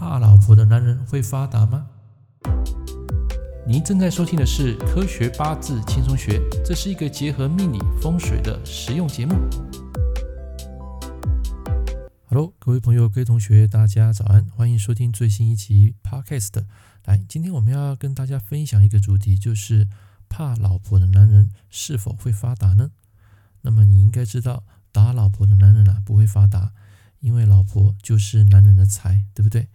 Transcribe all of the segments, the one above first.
怕老婆的男人会发达吗？您正在收听的是《科学八字轻松学》，这是一个结合命理风水的实用节目。Hello，各位朋友、各位同学，大家早安，欢迎收听最新一期 Podcast。来，今天我们要跟大家分享一个主题，就是怕老婆的男人是否会发达呢？那么你应该知道，打老婆的男人啊不会发达。因为老婆就是男人的财，对不对？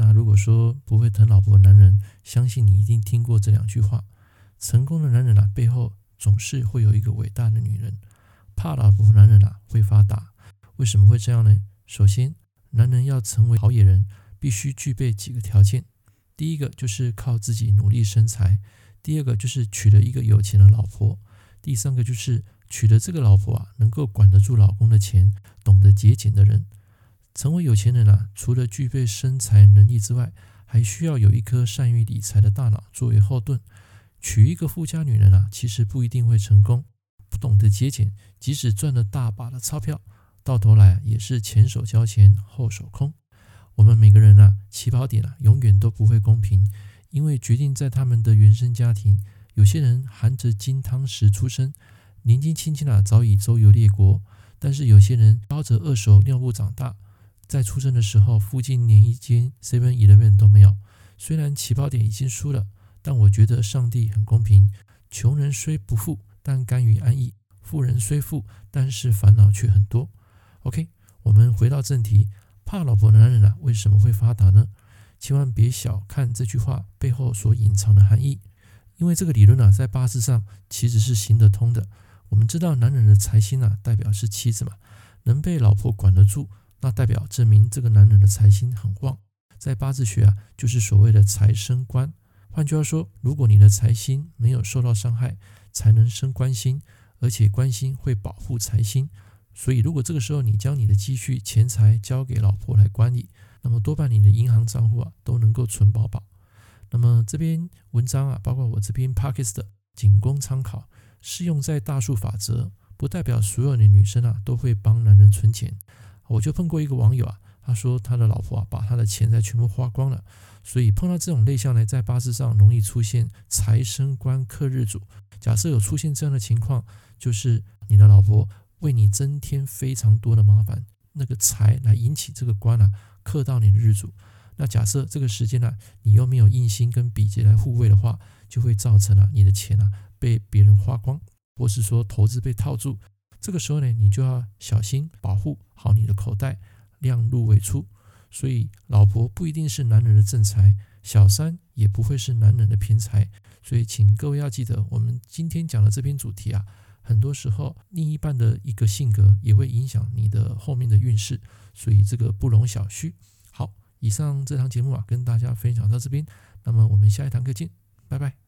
那如果说不会疼老婆的男人，相信你一定听过这两句话：成功的男人啊，背后总是会有一个伟大的女人。怕老婆的男人啊，会发达。为什么会这样呢？首先，男人要成为好野人，必须具备几个条件。第一个就是靠自己努力生财；第二个就是娶了一个有钱的老婆；第三个就是娶了这个老婆啊，能够管得住老公的钱，懂得节俭的人。成为有钱人啊，除了具备生财能力之外，还需要有一颗善于理财的大脑作为后盾。娶一个富家女人啊，其实不一定会成功。不懂得节俭，即使赚了大把的钞票，到头来也是前手交钱后手空。我们每个人啊，起跑点啊，永远都不会公平，因为决定在他们的原生家庭，有些人含着金汤匙出生，年纪轻轻啊，早已周游列国；但是有些人包着二手尿布长大。在出生的时候，附近连一间 Seven Eleven 都没有。虽然起跑点已经输了，但我觉得上帝很公平。穷人虽不富，但甘于安逸；富人虽富，但是烦恼却很多。OK，我们回到正题，怕老婆的男人啊，为什么会发达呢？千万别小看这句话背后所隐藏的含义，因为这个理论啊，在八字上其实是行得通的。我们知道，男人的财星啊，代表是妻子嘛，能被老婆管得住。那代表证明这个男人的财星很旺，在八字学啊，就是所谓的财生官。换句话说，如果你的财星没有受到伤害，才能生官星，而且官星会保护财星。所以，如果这个时候你将你的积蓄、钱财交给老婆来管理，那么多半你的银行账户啊都能够存饱饱。那么这篇文章啊，包括我这篇 Podcast 的，仅供参考，适用在大数法则，不代表所有的女生啊都会帮男人存钱。我就碰过一个网友啊，他说他的老婆啊把他的钱财全部花光了，所以碰到这种类象呢，在八字上容易出现财生官克日主。假设有出现这样的情况，就是你的老婆为你增添非常多的麻烦，那个财来引起这个官啊克到你的日主。那假设这个时间呢，你又没有印星跟比劫来护卫的话，就会造成啊你的钱啊被别人花光，或是说投资被套住。这个时候呢，你就要小心保护好你的口袋，量入为出。所以，老婆不一定是男人的正财，小三也不会是男人的偏财。所以，请各位要记得，我们今天讲的这篇主题啊，很多时候另一半的一个性格也会影响你的后面的运势，所以这个不容小觑。好，以上这堂节目啊，跟大家分享到这边，那么我们下一堂课见，拜拜。